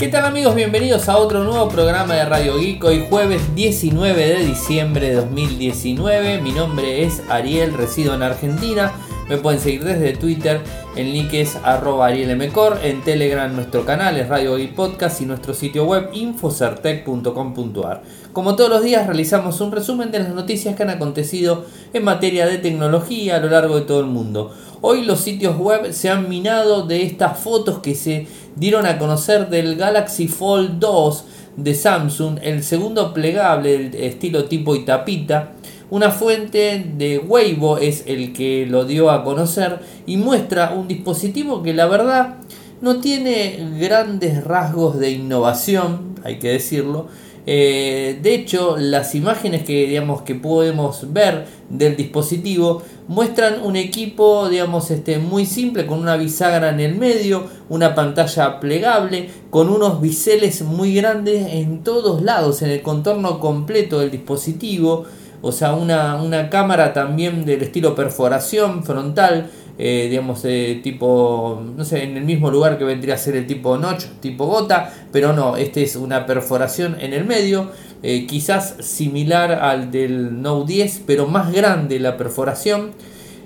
¿Qué tal amigos? Bienvenidos a otro nuevo programa de Radio Geek. Hoy jueves 19 de diciembre de 2019. Mi nombre es Ariel, resido en Argentina. Me pueden seguir desde Twitter, el link es arroba arielmcor, en Telegram nuestro canal es Radio Geek Podcast y nuestro sitio web infocertec.com.ar. Como todos los días realizamos un resumen de las noticias que han acontecido en materia de tecnología a lo largo de todo el mundo. Hoy los sitios web se han minado de estas fotos que se dieron a conocer del Galaxy Fold 2 de Samsung, el segundo plegable del estilo tipo y tapita una fuente de Weibo es el que lo dio a conocer y muestra un dispositivo que la verdad no tiene grandes rasgos de innovación, hay que decirlo. Eh, de hecho, las imágenes que, digamos, que podemos ver del dispositivo muestran un equipo digamos, este, muy simple con una bisagra en el medio, una pantalla plegable, con unos biseles muy grandes en todos lados, en el contorno completo del dispositivo o sea, una, cámara también del estilo perforación frontal, eh, digamos, de tipo, no sé, en el mismo lugar que vendría a ser el tipo notch, tipo gota, pero no, este es una perforación en el medio, eh, quizás similar al del Note 10, pero más grande la perforación.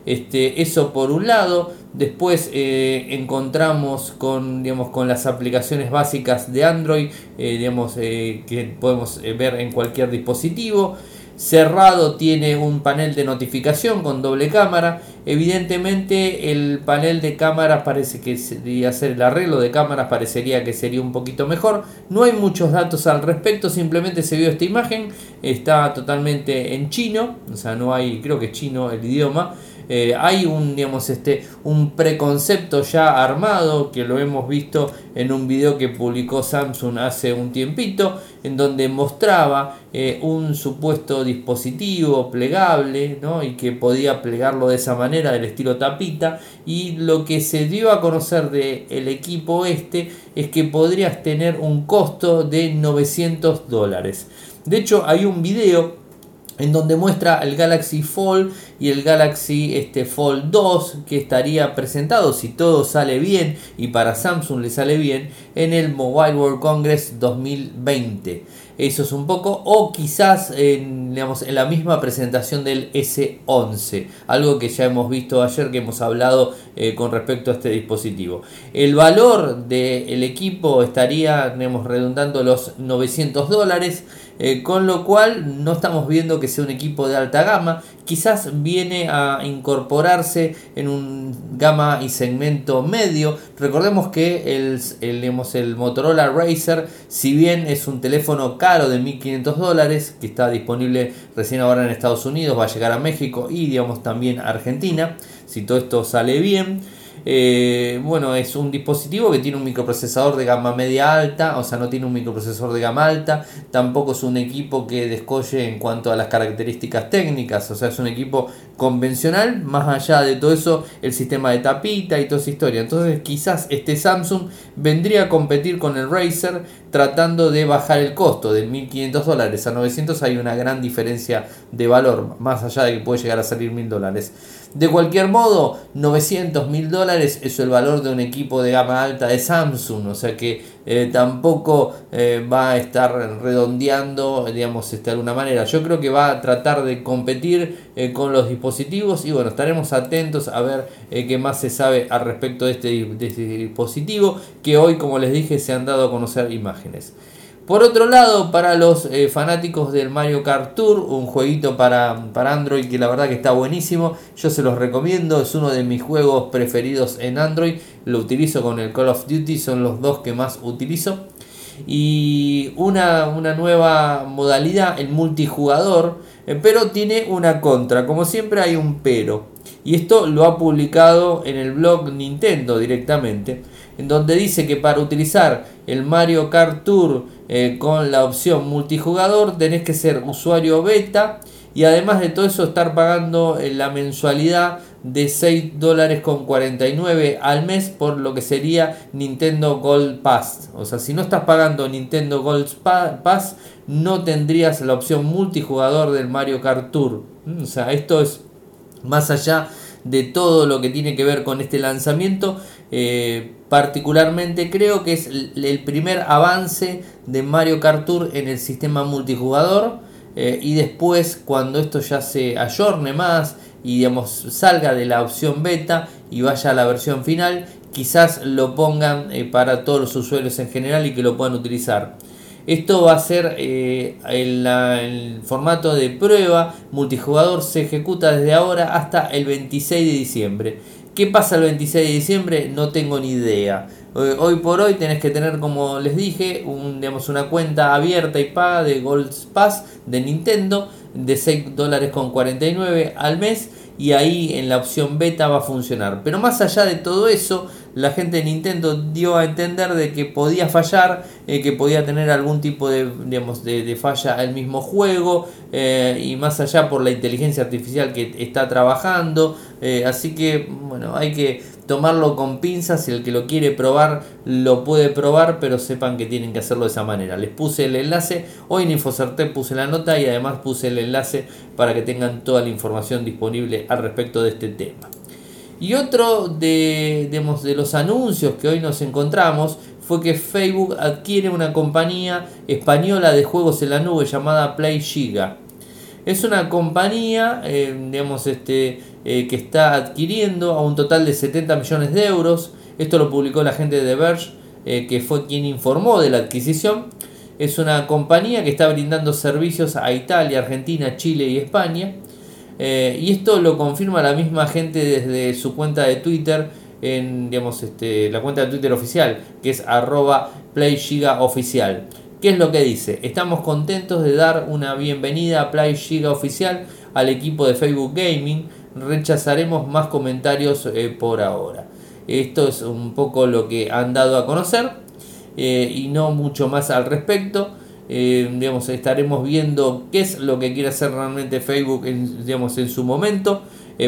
Este, eso por un lado, después eh, encontramos con, digamos, con las aplicaciones básicas de Android, digamos, que podemos ver en cualquier dispositivo. Cerrado tiene un panel de notificación con doble cámara. Evidentemente el panel de cámaras parece que sería hacer el arreglo de cámaras parecería que sería un poquito mejor. No hay muchos datos al respecto, simplemente se vio esta imagen. Está totalmente en chino, o sea, no hay, creo que es chino el idioma. Eh, hay un, digamos, este, un preconcepto ya armado que lo hemos visto en un video que publicó Samsung hace un tiempito, en donde mostraba eh, un supuesto dispositivo plegable ¿no? y que podía plegarlo de esa manera, del estilo tapita. Y lo que se dio a conocer del el equipo este es que podrías tener un costo de 900 dólares. De hecho, hay un video en donde muestra el Galaxy Fold y el Galaxy este, Fold 2 que estaría presentado si todo sale bien y para Samsung le sale bien en el Mobile World Congress 2020. Eso es un poco, o quizás en, digamos, en la misma presentación del S11, algo que ya hemos visto ayer que hemos hablado eh, con respecto a este dispositivo. El valor del equipo estaría digamos, redundando los 900 dólares. Eh, con lo cual no estamos viendo que sea un equipo de alta gama, quizás viene a incorporarse en un gama y segmento medio. Recordemos que el, el, el Motorola Racer, si bien es un teléfono caro de 1500 dólares, que está disponible recién ahora en Estados Unidos, va a llegar a México y digamos también a Argentina, si todo esto sale bien. Eh, bueno, es un dispositivo que tiene un microprocesador de gama media alta, o sea, no tiene un microprocesador de gama alta, tampoco es un equipo que descolle en cuanto a las características técnicas, o sea, es un equipo convencional, más allá de todo eso, el sistema de tapita y toda esa historia. Entonces, quizás este Samsung vendría a competir con el Razer tratando de bajar el costo de 1500 dólares a 900, hay una gran diferencia de valor, más allá de que puede llegar a salir 1000 dólares. De cualquier modo, 900 mil dólares es el valor de un equipo de gama alta de Samsung, o sea que eh, tampoco eh, va a estar redondeando, digamos, este, de alguna manera. Yo creo que va a tratar de competir eh, con los dispositivos y bueno, estaremos atentos a ver qué más se sabe al respecto este, de este dispositivo que hoy, como les dije, se han dado a conocer imágenes. Por otro lado, para los eh, fanáticos del Mario Kart Tour, un jueguito para, para, Android que la verdad que está buenísimo, yo se los recomiendo, es uno de mis juegos preferidos en Android, lo utilizo con el Call of Duty, son los dos que más utilizo. Y una, una nueva modalidad, el multijugador, eh, pero tiene una contra, como siempre hay un pero. Y esto lo ha publicado en el blog Nintendo directamente en donde dice que para utilizar el Mario Kart Tour eh, con la opción multijugador tenés que ser usuario beta y además de todo eso estar pagando eh, la mensualidad de 6 dólares con 49 al mes por lo que sería Nintendo Gold Pass. O sea, si no estás pagando Nintendo Gold Pass, no tendrías la opción multijugador del Mario Kart Tour. Mm, o sea, esto es más allá de todo lo que tiene que ver con este lanzamiento. particularmente creo que es el primer avance de Mario Kart Tour en el sistema multijugador y después cuando esto ya se ayorne más y digamos salga de la opción beta y vaya a la versión final, quizás lo pongan eh, para todos los usuarios en general y que lo puedan utilizar. Esto va a ser eh, el, formato de prueba multijugador, se ejecuta desde ahora hasta el 26 de diciembre. ¿Qué pasa el 26 de diciembre? No tengo ni idea. Hoy por hoy tenés que tener, como les dije, un, digamos, una cuenta abierta y paga de Gold Pass de Nintendo de 6 dólares con 49 al mes y ahí en la opción beta va a funcionar. Pero más allá de todo eso, la gente de Nintendo dio a entender de que podía fallar, eh, que podía tener algún tipo de, digamos, de, falla el mismo juego eh, y más allá por la inteligencia artificial que está trabajando. Eh, así que bueno, hay que tomarlo con pinzas, si el que lo quiere probar lo puede probar, pero sepan que tienen que hacerlo de esa manera. Les puse el enlace, hoy en Infocerte puse la nota y además puse el enlace para que tengan toda la información disponible al respecto de este tema. Y otro de, de los anuncios que hoy nos encontramos fue que Facebook adquiere una compañía española de juegos en la nube llamada Play Giga. Es una compañía, eh, digamos, este, eh, que está adquiriendo a un total de 70 millones de euros. Esto lo publicó la gente de Verge, eh, que fue quien informó de la adquisición. Es una compañía que está brindando servicios a Italia, Argentina, Chile y España. Y esto lo confirma la misma gente desde su cuenta de Twitter, en digamos, este, la cuenta de Twitter oficial, que es arroba PlayGigaOficial. ¿Qué es lo que dice? Estamos contentos de dar una bienvenida a Play Giga Oficial al equipo de Facebook Gaming. Rechazaremos más comentarios eh, por ahora. Esto es un poco lo que han dado a conocer eh, y no mucho más al respecto. Eh, digamos, estaremos viendo qué es lo que quiere hacer realmente Facebook en, digamos, en su momento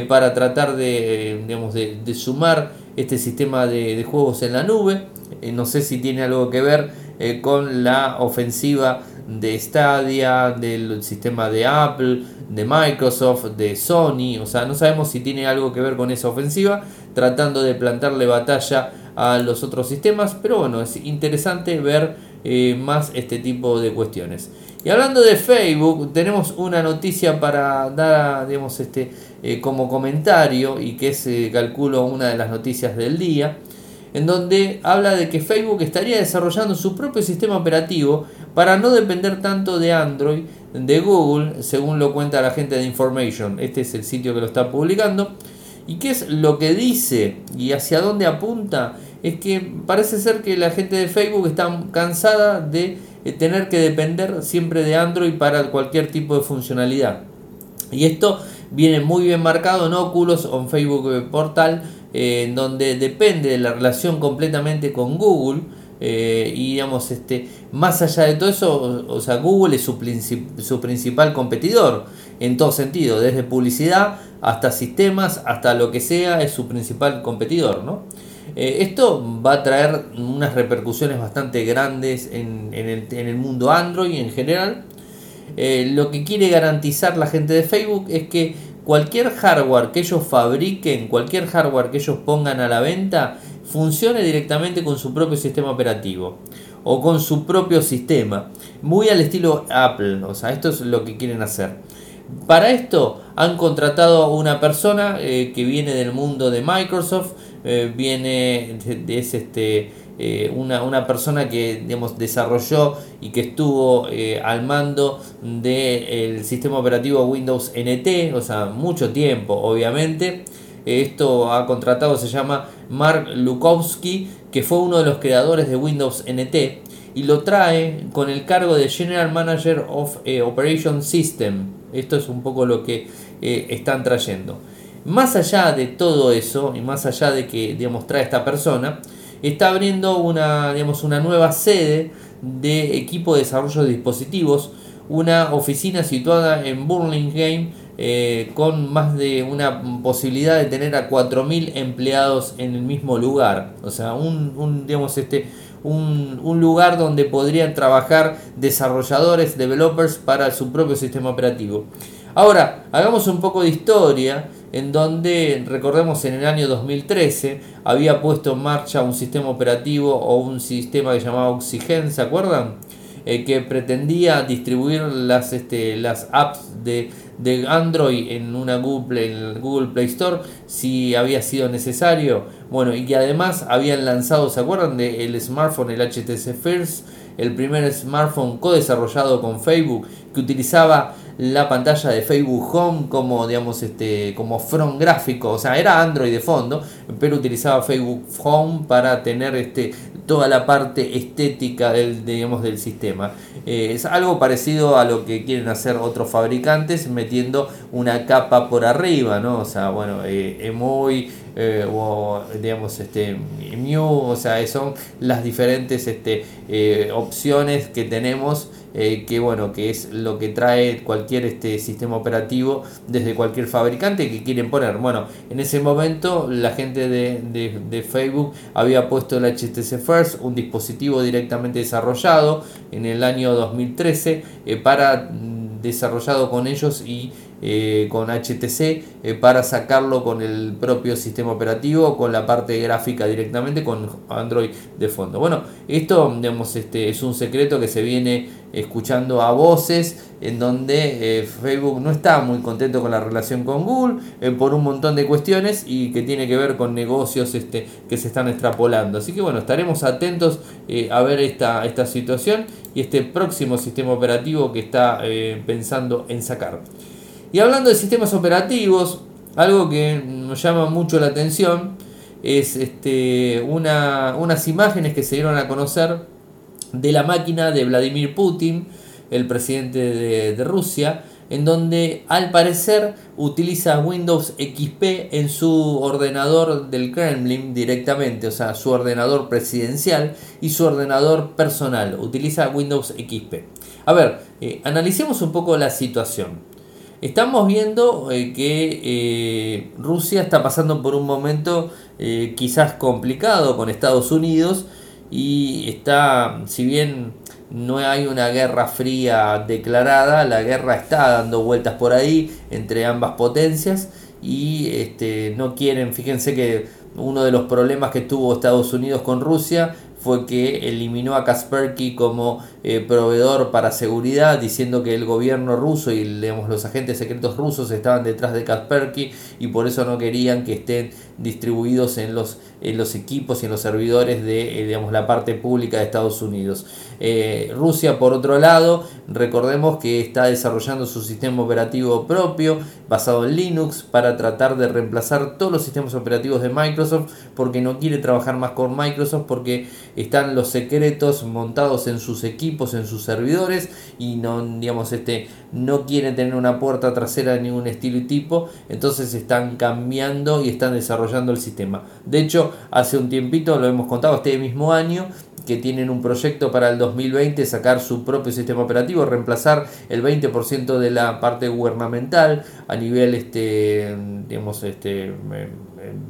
para tratar de, digamos, de, sumar este sistema de, juegos en la nube. no sé si tiene algo que ver eh, con la ofensiva de Stadia, del sistema de Apple, de Microsoft, de Sony, o sea, no sabemos si tiene algo que ver con esa ofensiva, tratando de plantarle batalla a los otros sistemas, pero bueno, es interesante ver eh, más este tipo de cuestiones. Y hablando de Facebook, tenemos una noticia para dar, digamos, este, eh, como comentario y que es, calculo, una de las noticias del día en donde habla de que Facebook estaría desarrollando su propio sistema operativo para no depender tanto de Android, de Google, según lo cuenta la gente de Information. Este es el sitio que lo está publicando. ¿Y qué es lo que dice y hacia dónde apunta? Es que parece ser que la gente de Facebook está cansada de eh, tener que depender siempre de Android para cualquier tipo de funcionalidad. Y esto viene muy bien marcado en Oculus o en Facebook Portal en donde depende de la relación completamente con Google. Eh, y digamos, este, más allá de todo eso, o, sea, Google es su, su, principal competidor en todo sentido, desde publicidad hasta sistemas, hasta lo que sea, es su principal competidor. ¿no? Eh, esto va a traer unas repercusiones bastante grandes en, el, mundo Android en general. Eh, lo que quiere garantizar la gente de Facebook es que cualquier hardware que ellos fabriquen, cualquier hardware que ellos pongan a la venta, funcione directamente con su propio sistema operativo o con su propio sistema, muy al estilo Apple, o sea, esto es lo que quieren hacer. Para esto han contratado a una persona eh, que viene del mundo de Microsoft, eh, viene de, este eh, una, persona que digamos, desarrolló y que estuvo eh, al mando del sistema operativo Windows NT, o sea, mucho tiempo, obviamente. Esto ha contratado, se llama Mark Lukowski, que fue uno de los creadores de Windows NT, y lo trae con el cargo de General Manager of eh, Operation System. Esto es un poco lo que están trayendo. Más allá de todo eso, y más allá de que digamos, trae esta persona, está abriendo una, digamos, una nueva sede de equipo de desarrollo de dispositivos, una oficina situada en Burlingame eh, con más de una posibilidad de tener a 4.000 empleados en el mismo lugar. O sea, un, digamos, este, un, un, lugar donde podrían trabajar desarrolladores, developers para su propio sistema operativo. Ahora, hagamos un poco de historia en donde, recordemos, en el año 2013 había puesto en marcha un sistema operativo o un sistema que llamaba Oxygen, ¿se acuerdan? Eh, que pretendía distribuir las, este, las apps de, de Android en una Google, en el Google Play Store si había sido necesario. Bueno, y que además habían lanzado, ¿se acuerdan del smartphone, el HTC First? El primer smartphone co-desarrollado con Facebook que utilizaba la pantalla de Facebook Home como digamos este como front gráfico, o sea, era Android de fondo, pero utilizaba Facebook Home para tener este toda la parte estética del digamos del sistema. Eh, es algo parecido a lo que quieren hacer otros fabricantes metiendo una capa por arriba, ¿no? O sea, bueno, eh, muy eh, o digamos este Mew, o sea, son las diferentes este, eh, opciones que tenemos eh, que bueno que es lo que trae cualquier este sistema operativo desde cualquier fabricante que quieren poner. Bueno en ese momento la gente de, de Facebook había puesto el HTC First un dispositivo directamente desarrollado en el año 2013 para mm, desarrollado con ellos y eh, con HTC eh, para sacarlo con el propio sistema operativo, con la parte gráfica directamente, con Android de fondo. Bueno, esto digamos, este, es un secreto que se viene escuchando a voces en donde eh, Facebook no está muy contento con la relación con Google por un montón de cuestiones y que tiene que ver con negocios este, que se están extrapolando. Así que bueno, estaremos atentos a ver esta, esta situación y este próximo sistema operativo que está pensando en sacar. Y hablando de sistemas operativos, algo que nos llama mucho la atención es este, una, unas imágenes que se dieron a conocer de la máquina de Vladimir Putin, el presidente de, Rusia, en donde al parecer utiliza Windows XP en su ordenador del Kremlin directamente, o sea, su ordenador presidencial y su ordenador personal. Utiliza Windows XP. A ver, eh, analicemos un poco la situación. Estamos viendo eh, que eh, Rusia está pasando por un momento eh, quizás complicado con Estados Unidos y está, si bien no hay una guerra fría declarada, la guerra está dando vueltas por ahí entre ambas potencias y este, no quieren, fíjense que uno de los problemas que tuvo Estados Unidos con Rusia fue que eliminó a Kaspersky como eh, proveedor para seguridad, diciendo que el gobierno ruso y digamos, los agentes secretos rusos estaban detrás de Kaspersky y por eso no querían que estén distribuidos en los, en los equipos y en los servidores de eh, digamos, la parte pública de Estados Unidos. Eh, Rusia, por otro lado, recordemos que está desarrollando su sistema operativo propio basado en Linux para tratar de reemplazar todos los sistemas operativos de Microsoft porque no quiere trabajar más con Microsoft porque están los secretos montados en sus equipos en sus servidores y no, digamos, este, no quieren tener una puerta trasera de ningún estilo y tipo, entonces están cambiando y están desarrollando el sistema. De hecho, hace un tiempito, lo hemos contado este mismo año, que tienen un proyecto para el 2020 sacar su propio sistema operativo, reemplazar el 20% de la parte gubernamental a nivel este digamos este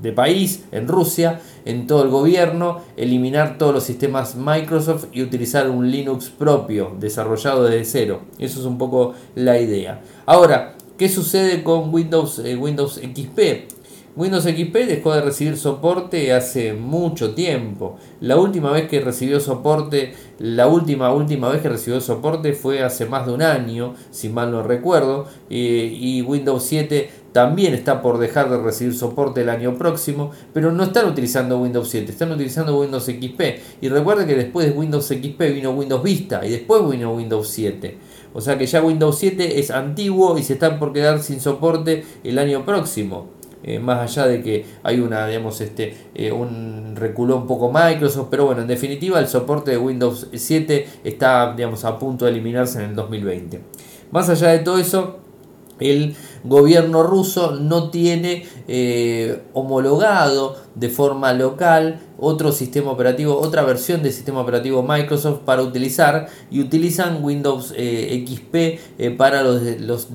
de país, en Rusia, en todo el gobierno, eliminar todos los sistemas Microsoft y utilizar un Linux propio, desarrollado desde cero. Eso es un poco la idea. Ahora, ¿qué sucede con Windows, eh, Windows XP? Windows XP dejó de recibir soporte hace mucho tiempo. La última vez que recibió soporte, la última última vez que recibió soporte fue hace más de un año, si mal no recuerdo, eh, y Windows 7 también está por dejar de recibir soporte el año próximo, pero no están utilizando Windows 7, están utilizando Windows XP. Y recuerden que después de Windows XP vino Windows Vista y después vino Windows 7. O sea que ya Windows 7 es antiguo y se están por quedar sin soporte el año próximo. Eh, más allá de que hay una, digamos, este, eh, un reculó un poco Microsoft, pero bueno, en definitiva el soporte de Windows 7 está, digamos, a punto de eliminarse en el 2020. Más allá de todo eso, el gobierno ruso no tiene eh, homologado de forma local otro sistema operativo, otra versión del sistema operativo Microsoft para utilizar y utilizan Windows eh, XP eh, para los, los,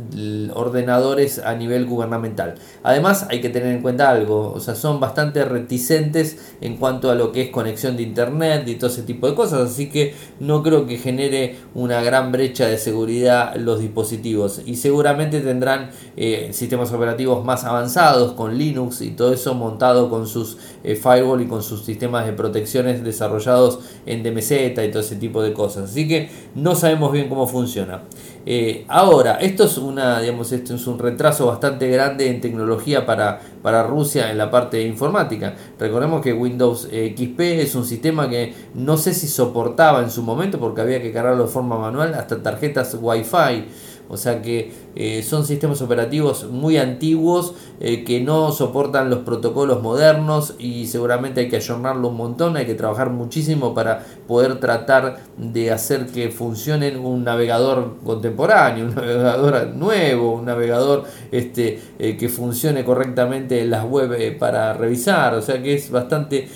ordenadores a nivel gubernamental. Además hay que tener en cuenta algo, o sea, son bastante reticentes en cuanto a lo que es conexión de internet y todo ese tipo de cosas, así que no creo que genere una gran brecha de seguridad los dispositivos y seguramente tendrán eh, sistemas operativos más avanzados con Linux y todo eso montado con sus firewall y con sus sistemas de protecciones desarrollados en DMZ y todo ese tipo de cosas. Así que no sabemos bien cómo funciona. Eh, ahora, esto es una, digamos, esto es un retraso bastante grande en tecnología para, para Rusia en la parte informática. Recordemos que Windows XP es un sistema que no sé si soportaba en su momento porque había que cargarlo de forma manual hasta tarjetas Wi-Fi. O sea que eh, son sistemas operativos muy antiguos eh, que no soportan los protocolos modernos y seguramente hay que ayornarlo un montón, hay que trabajar muchísimo para poder tratar de hacer que funcione un navegador contemporáneo, un navegador nuevo, un navegador este, eh, que funcione correctamente en las web para revisar, o sea que es bastante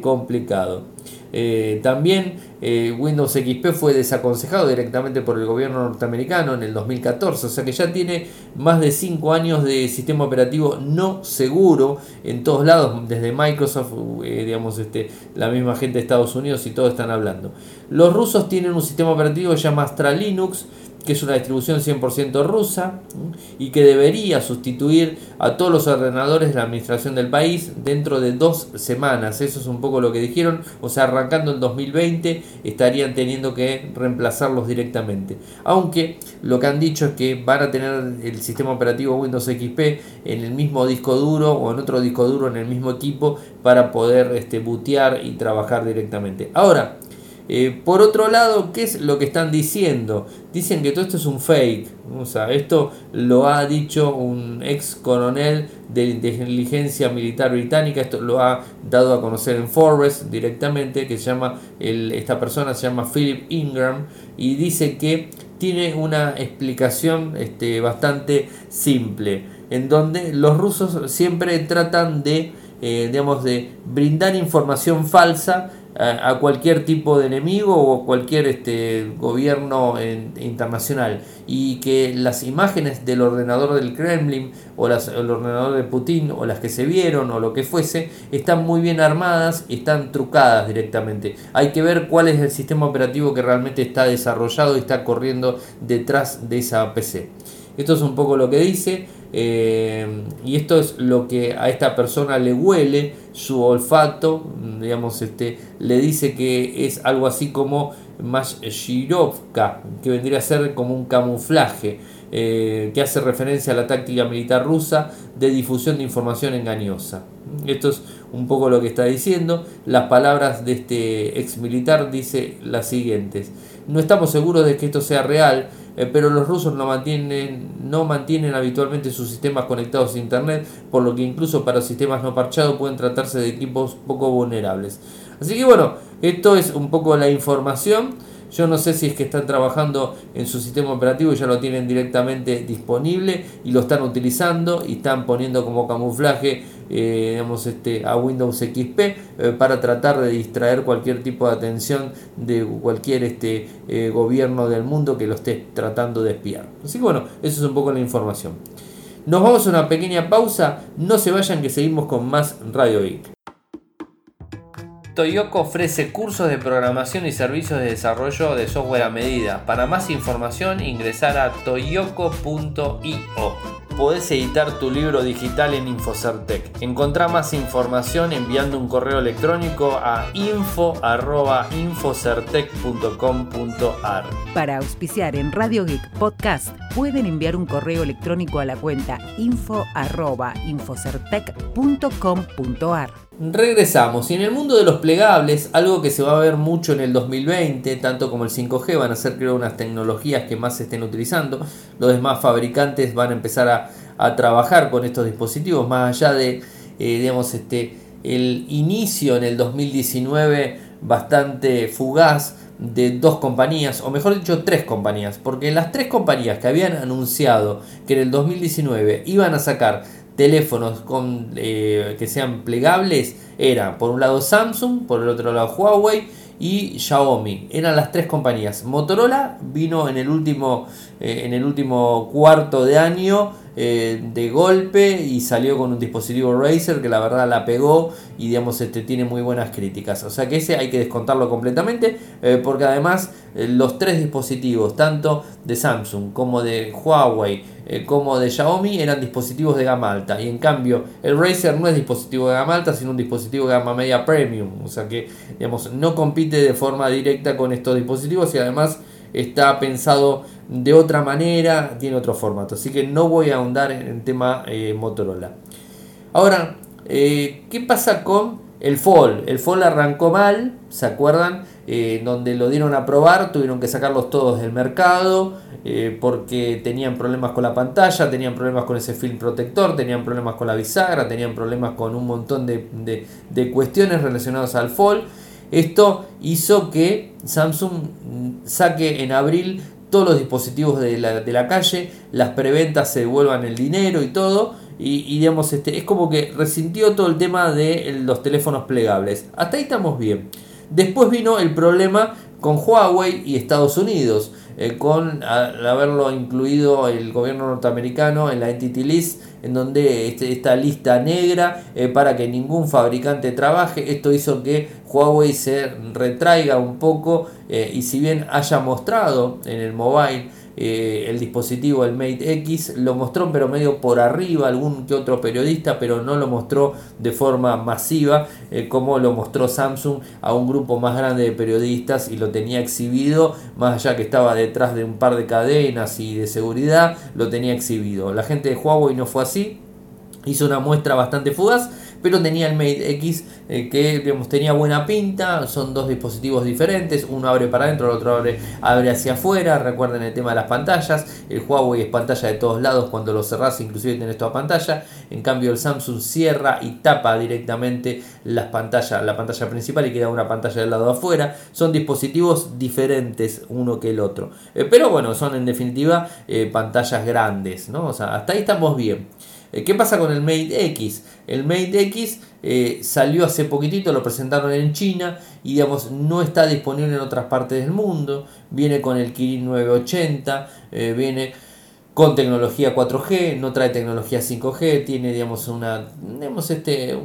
complicado. También Windows XP fue desaconsejado directamente por el gobierno norteamericano en el 2014, o sea que ya tiene más de 5 años de sistema operativo no seguro en todos lados, desde Microsoft, eh, digamos, este, la misma gente de Estados Unidos y todos están hablando. Los rusos tienen un sistema operativo que se llama Astra Linux, que es una distribución 100% rusa y que debería sustituir a todos los ordenadores de la administración del país dentro de dos semanas. Eso es un poco lo que dijeron. O sea, arrancando en 2020 estarían teniendo que reemplazarlos directamente. Aunque lo que han dicho es que van a tener el sistema operativo Windows XP en el mismo disco duro o en otro disco duro en el mismo equipo para poder este, bootear y trabajar directamente. Ahora, eh, por otro lado, ¿qué es lo que están diciendo? Dicen que todo esto es un fake. O sea, esto lo ha dicho un ex coronel de inteligencia militar británica. Esto lo ha dado a conocer en Forbes directamente. Que se llama, esta persona se llama Philip Ingram. Y dice que tiene una explicación este, bastante simple. En donde los rusos siempre tratan de, eh, digamos, de brindar información falsa a, cualquier tipo de enemigo o cualquier este, gobierno internacional y que las imágenes del ordenador del Kremlin o las, el ordenador de Putin o las que se vieron o lo que fuese están muy bien armadas están trucadas directamente. Hay que ver cuál es el sistema operativo que realmente está desarrollado y está corriendo detrás de esa PC. Esto es un poco lo que dice. Eh, y esto es lo que a esta persona le huele, su olfato, digamos, este, le dice que es algo así como Mashirovka, que vendría a ser como un camuflaje, eh, que hace referencia a la táctica militar rusa de difusión de información engañosa. Esto es un poco lo que está diciendo. Las palabras de este ex militar dice las siguientes. No estamos seguros de que esto sea real, eh, pero los rusos no mantienen, no mantienen habitualmente sus sistemas conectados a Internet, por lo que incluso para sistemas no parchados pueden tratarse de equipos poco vulnerables. Así que bueno, esto es un poco la información. Yo no sé si es que están trabajando en su sistema operativo y ya lo tienen directamente disponible y lo están utilizando y están poniendo como camuflaje eh, digamos, este, a Windows XP eh, para tratar de distraer cualquier tipo de atención de cualquier este, eh, gobierno del mundo que lo esté tratando de espiar. Así que bueno, eso es un poco la información. Nos vamos a una pequeña pausa, no se vayan que seguimos con más Radio Geek. Toyoko ofrece cursos de programación y servicios de desarrollo de software a medida. Para más información ingresar a toyoko.io. Podés editar tu libro digital en Infocertec. Encontrá más información enviando un correo electrónico a info.infocertec.com.ar. Para auspiciar en Radio Geek Podcast, pueden enviar un correo electrónico a la cuenta info.infocertec.com.ar. Regresamos. Y en el mundo de los plegables, algo que se va a ver mucho en el 2020, tanto como el 5G, van a ser creo unas tecnologías que más se estén utilizando, los demás fabricantes van a empezar a, trabajar con estos dispositivos, más allá de, eh, digamos, este, el inicio en el 2019 bastante fugaz de dos compañías, o mejor dicho, tres compañías, porque las tres compañías que habían anunciado que en el 2019 iban a sacar teléfonos con, eh, que sean plegables Era por un lado Samsung, por el otro lado Huawei y Xiaomi. Eran las tres compañías. Motorola vino en el último, eh, en el último cuarto de año eh, de golpe y salió con un dispositivo Razer que la verdad la pegó y digamos este tiene muy buenas críticas. O sea que ese hay que descontarlo completamente eh, porque además los tres dispositivos, tanto de Samsung como de Huawei como de Xiaomi, eran dispositivos de gama alta. Y en cambio el Razer no es dispositivo de gama alta, sino un dispositivo de gama media premium. O sea que digamos no compite de forma directa con estos dispositivos y además está pensado de otra manera, tiene otro formato. Así que no voy a ahondar en el tema eh, Motorola. Ahora, eh, ¿qué pasa con el Fall? El Fall arrancó mal, ¿se acuerdan? Eh, donde lo dieron a probar, tuvieron que sacarlos todos del mercado porque tenían problemas con la pantalla, tenían problemas con ese film protector, tenían problemas con la bisagra, tenían problemas con un montón de, de cuestiones relacionadas al Fall. Esto hizo que Samsung saque en abril todos los dispositivos de la, calle, las preventas se devuelvan el dinero y todo. Y, digamos, este, es como que resintió todo el tema de los teléfonos plegables. Hasta ahí estamos bien. Después vino el problema con Huawei y Estados Unidos. Eh, con haberlo incluido el gobierno norteamericano en la Entity List, en donde este, esta lista negra eh, para que ningún fabricante trabaje. Esto hizo que Huawei se retraiga un poco eh, y si bien haya mostrado en el mobile eh, el dispositivo, el Mate X, lo mostró pero medio por arriba algún que otro periodista, pero no lo mostró de forma masiva eh, como lo mostró Samsung a un grupo más grande de periodistas y lo tenía exhibido, más allá que estaba detrás de un par de cadenas y de seguridad, lo tenía exhibido. La gente de Huawei no fue así, hizo una muestra bastante fugaz pero tenía el Mate X eh, que digamos, tenía buena pinta, son dos dispositivos diferentes, uno abre para adentro, el otro abre, abre hacia afuera, recuerden el tema de las pantallas, el Huawei es pantalla de todos lados, cuando lo cerrás inclusive tenés toda pantalla, en cambio el Samsung cierra y tapa directamente las pantallas, la pantalla principal y queda una pantalla del lado afuera, son dispositivos diferentes uno que el otro, eh, pero bueno, son en definitiva eh, pantallas grandes, ¿no? Hasta ahí estamos bien. Eh, ¿Qué pasa con el Mate X? El Mate X eh, salió hace poquitito, lo presentaron en China y digamos no está disponible en otras partes del mundo. Viene con el Kirin 980, eh, viene con tecnología 4G, no trae tecnología 5G, tiene digamos una digamos este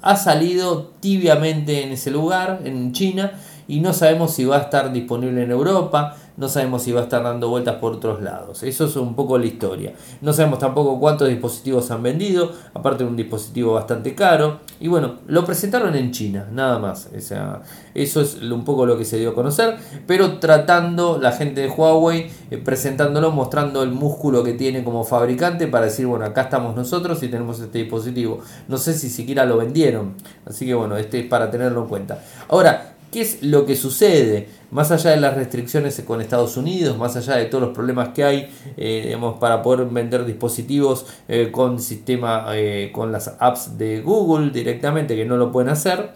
ha salido tibiamente en ese lugar en China y no sabemos si va a estar disponible en Europa no sabemos si va a estar dando vueltas por otros lados. Eso es un poco la historia. No sabemos tampoco cuántos dispositivos han vendido, aparte de un dispositivo bastante caro. Y bueno, lo presentaron en China, nada más. O sea, eso es un poco lo que se dio a conocer, pero tratando la gente de Huawei, eh, presentándolo, mostrando el músculo que tiene como fabricante para decir, bueno, acá estamos nosotros y tenemos este dispositivo. No sé si siquiera lo vendieron, así que bueno, este es para tenerlo en cuenta. Ahora, ¿qué es lo que sucede? Más allá de las restricciones con Estados Unidos, más allá de todos los problemas que hay eh, para poder vender dispositivos eh, con sistema, eh, con las apps de Google directamente, que no lo pueden hacer,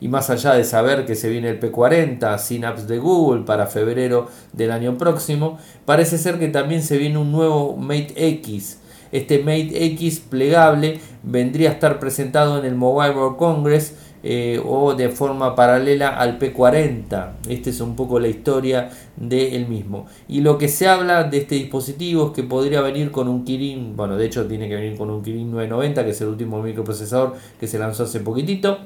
y más allá de saber que se viene el P40 sin apps de Google para febrero del año próximo, parece ser que también se viene un nuevo Mate X. Este Mate X plegable vendría a estar presentado en el Mobile World Congress eh, o de forma paralela al P40. Esta es un poco la historia del mismo. Y lo que se habla de este dispositivo es que podría venir con un Kirin, bueno, de hecho tiene que venir con un Kirin 990, que es el último microprocesador que se lanzó hace poquitito.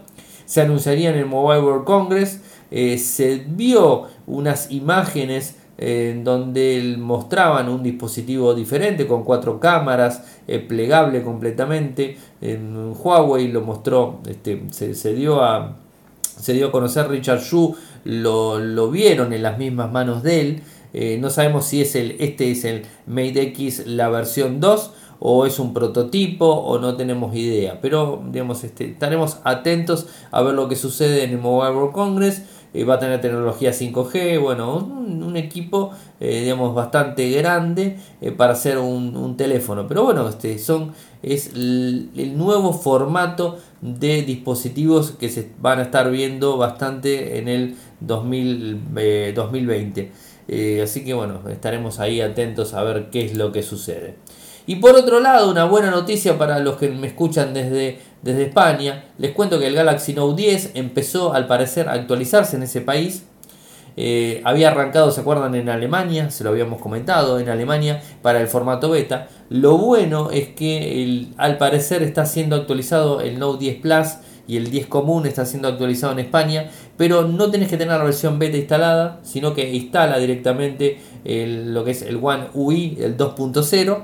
Se anunciaría en el Mobile World Congress. Eh, se vio unas imágenes en donde mostraban un dispositivo diferente con cuatro cámaras, eh, plegable completamente. En Huawei lo mostró, este, se, dio a, se dio a conocer Richard Xu, lo, vieron en las mismas manos de él. Eh, no sabemos si es el, este es el Mate X la versión 2 o es un prototipo o no tenemos idea. Pero digamos, este, estaremos atentos a ver lo que sucede en el Mobile World Congress. Eh, va a tener tecnología 5G, bueno, un, equipo eh, digamos bastante grande eh, para hacer un, teléfono, pero bueno, este son es el, nuevo formato de dispositivos que se van a estar viendo bastante en el 2020. así que bueno, estaremos ahí atentos a ver qué es lo que sucede. Y por otro lado, una buena noticia para los que me escuchan desde desde España. Les cuento que el Galaxy Note 10 empezó al parecer a actualizarse en ese país. Eh, había arrancado, ¿se acuerdan? En Alemania, se lo habíamos comentado, en Alemania para el formato beta. Lo bueno es que al parecer está siendo actualizado el Note 10 Plus y el 10 común está siendo actualizado en España, pero no tenés que tener la versión beta instalada, sino que instala directamente lo que es el One UI, el 2.0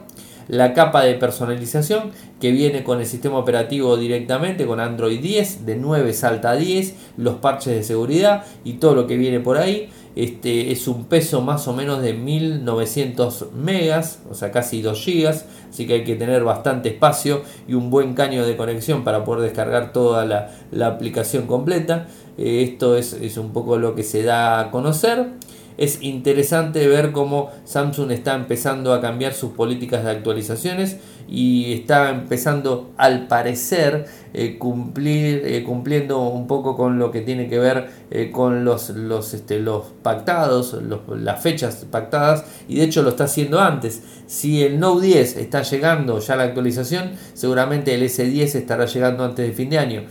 la capa de personalización que viene con el sistema operativo directamente con Android 10, de 9 salta a 10, los parches de seguridad y todo lo que viene por ahí. Este es un peso más o menos de 1900 megas, o sea casi 2 gigas, así que hay que tener bastante espacio y un buen caño de conexión para poder descargar toda la, aplicación completa. Eh, esto es, es un poco lo que se da a conocer es interesante ver cómo Samsung está empezando a cambiar sus políticas de actualizaciones y está empezando al parecer eh, cumplir, eh, cumpliendo un poco con lo que tiene que ver eh, con los, los, este, los pactados, las fechas pactadas y de hecho lo está haciendo antes. Si el Note 10 está llegando ya la actualización, seguramente el S10 estará llegando antes de fin de año.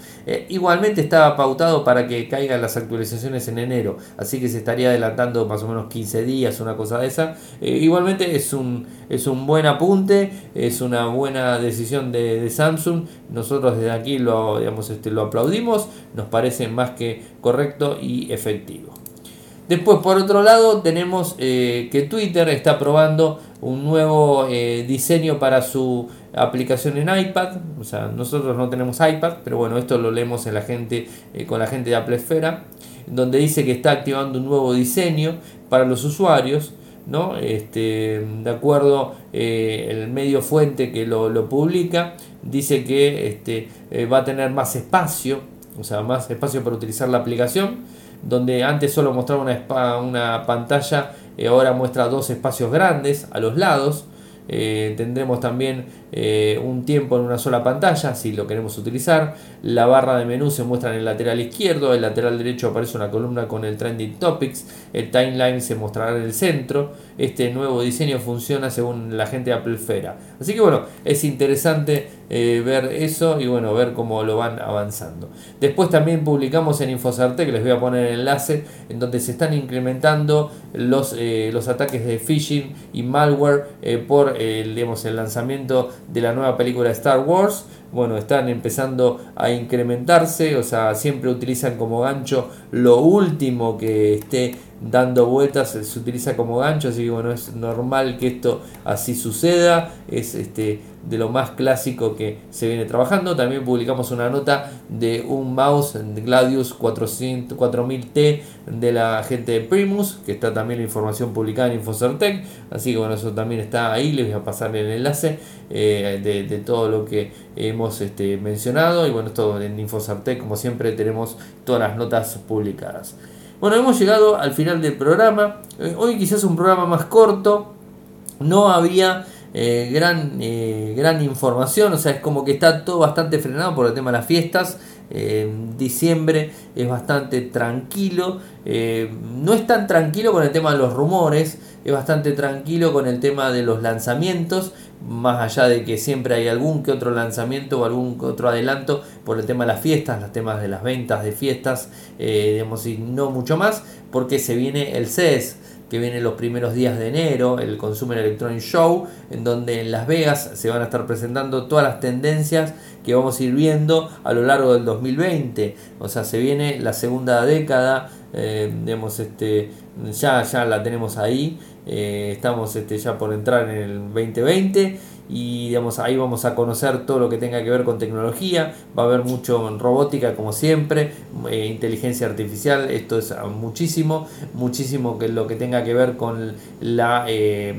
igualmente estaba pautado para que caigan las actualizaciones en enero, así que se estaría adelantando más o menos 15 días, una cosa de esa. igualmente es un, es un buen apunte, es una buena decisión de, Samsung. Nosotros desde aquí lo, digamos, este, lo aplaudimos. Nos parece más que correcto y efectivo. Después, por otro lado, tenemos eh, que Twitter está probando un nuevo eh, diseño para su aplicación en iPad. O sea, nosotros no tenemos iPad, pero bueno, esto lo leemos en la gente, eh, con la gente de Apple Esfera, donde dice que está activando un nuevo diseño para los usuarios. ¿no? Este, de acuerdo eh, el medio fuente que lo, publica, dice que este, eh, va a tener más espacio, o sea, más espacio para utilizar la aplicación, donde antes solo mostraba una, una pantalla, eh, ahora muestra dos espacios grandes a los lados. tendremos también eh, un tiempo en una sola pantalla si lo queremos utilizar. La barra de menú se muestra en el lateral izquierdo, el lateral derecho aparece una columna con el Trending Topics, el timeline se mostrará en el centro. Este nuevo diseño funciona según la gente de Apple Fera. Así que bueno, es interesante eh, ver eso y bueno, ver cómo lo van avanzando. Después también publicamos en Infocerte, que les voy a poner el enlace, en donde se están incrementando los, eh, los ataques de phishing y malware por digamos, el lanzamiento de la nueva película Star Wars. Bueno, están empezando a incrementarse, o sea, siempre utilizan como gancho lo último que esté dando vueltas, se utiliza como gancho, así que bueno, es normal que esto así suceda, es este de lo más clásico que se viene trabajando. También publicamos una nota de un mouse Gladius 400, 4000T de la gente de Primus, que está también la información publicada en Infocertec. Así que bueno, eso también está ahí. Les voy a pasar el enlace eh, de, todo lo que hemos este, mencionado. Y bueno, esto en Infocertec, como siempre, tenemos todas las notas publicadas. Bueno, hemos llegado al final del programa. Eh, hoy quizás un programa más corto. No había eh, gran, eh, gran información, o sea, es como que está todo bastante frenado por el tema de las fiestas. Eh, diciembre es bastante tranquilo, no es tan tranquilo con el tema de los rumores, es bastante tranquilo con el tema de los lanzamientos, más allá de que siempre hay algún que otro lanzamiento o algún que otro adelanto por el tema de las fiestas, los temas de las ventas de fiestas, digamos, y no mucho más, porque se viene el CES que viene los primeros días de enero, el Consumer Electronic Show, en donde en Las Vegas se van a estar presentando todas las tendencias que vamos a ir viendo a lo largo del 2020. O sea, se viene la segunda década, eh, este, ya, ya la tenemos ahí, eh, estamos este, ya por entrar en el 2020 y digamos, ahí vamos a conocer todo lo que tenga que ver con tecnología, va a haber mucho en robótica como siempre, eh, inteligencia artificial, esto es muchísimo, muchísimo que lo que tenga que ver con la, eh,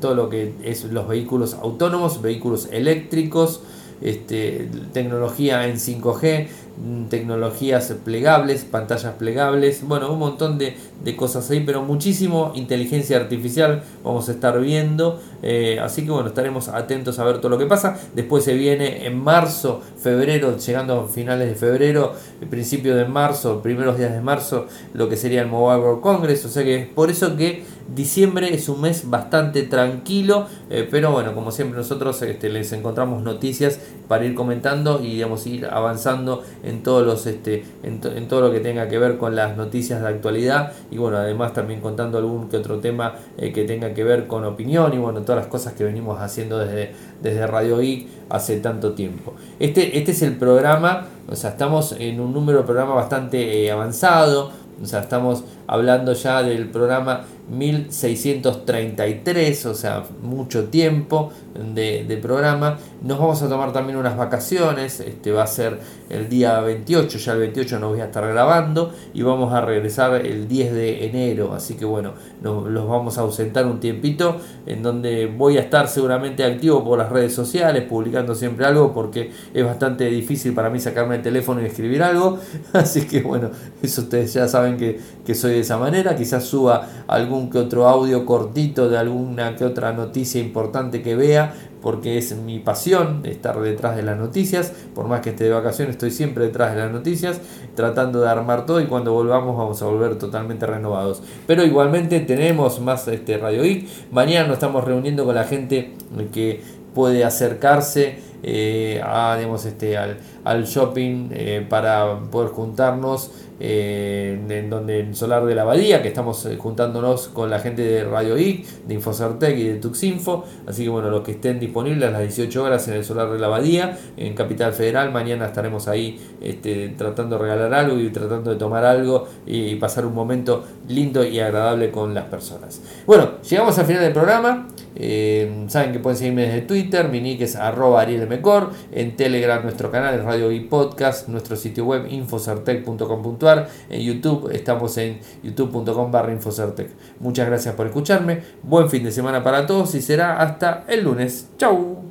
todo lo que es los vehículos autónomos, vehículos eléctricos, este, tecnología en 5G, mm, tecnologías plegables, pantallas plegables, bueno, un montón de, cosas ahí, pero muchísimo inteligencia artificial vamos a estar viendo, eh, así que bueno, estaremos atentos a ver todo lo que pasa. Después se viene en marzo, febrero, llegando a finales de febrero, el principio de marzo, primeros días de marzo, lo que sería el Mobile World Congress, o sea que es por eso que diciembre es un mes bastante tranquilo, eh, pero bueno, como siempre nosotros este, les encontramos noticias para ir comentando y digamos ir avanzando en todos los este en, todo lo que tenga que ver con las noticias de actualidad y bueno además también contando algún que otro tema eh, que tenga que ver con opinión y bueno todas las cosas que venimos haciendo desde, desde Radio Geek hace tanto tiempo. Este, este es el programa o sea estamos en un número de programa bastante eh, avanzado o sea estamos hablando ya del programa 1633, o sea, mucho tiempo de, programa. Nos vamos a tomar también unas vacaciones, este va a ser el día 28, ya el 28 nos voy a estar grabando y vamos a regresar el 10 de enero, así que bueno, nos, los vamos a ausentar un tiempito en donde voy a estar seguramente activo por las redes sociales, publicando siempre algo porque es bastante difícil para mí sacarme el teléfono y escribir algo, así que bueno, eso ustedes ya saben que, que soy de esa manera, quizás suba algún que otro audio cortito de alguna que otra noticia importante que vea, porque es mi pasión estar detrás de las noticias, por más que esté de vacaciones, estoy siempre detrás de las noticias, tratando de armar todo y cuando volvamos vamos a volver totalmente renovados. Pero igualmente tenemos más este Radio Geek, mañana nos estamos reuniendo con la gente que puede acercarse eh, este, al, al shopping eh, para poder juntarnos eh, en donde en Solar de la Abadía, que estamos eh, juntándonos con la gente de Radio IC, de Infocertec y de Tuxinfo. Así que bueno, los que estén disponibles a las 18 horas en el Solar de la Abadía, en Capital Federal, mañana estaremos ahí este, tratando de regalar algo y tratando de tomar algo y pasar un momento lindo y agradable con las personas. Bueno, llegamos al final del programa. Saben que pueden seguirme desde Twitter, mi nick es arroba arielmcor, en Telegram nuestro canal es Radio y Podcast, nuestro sitio web infocertec.com.ar, en YouTube estamos en youtube.com barra infocertec. Muchas gracias por escucharme, buen fin de semana para todos y será hasta el lunes. Chau.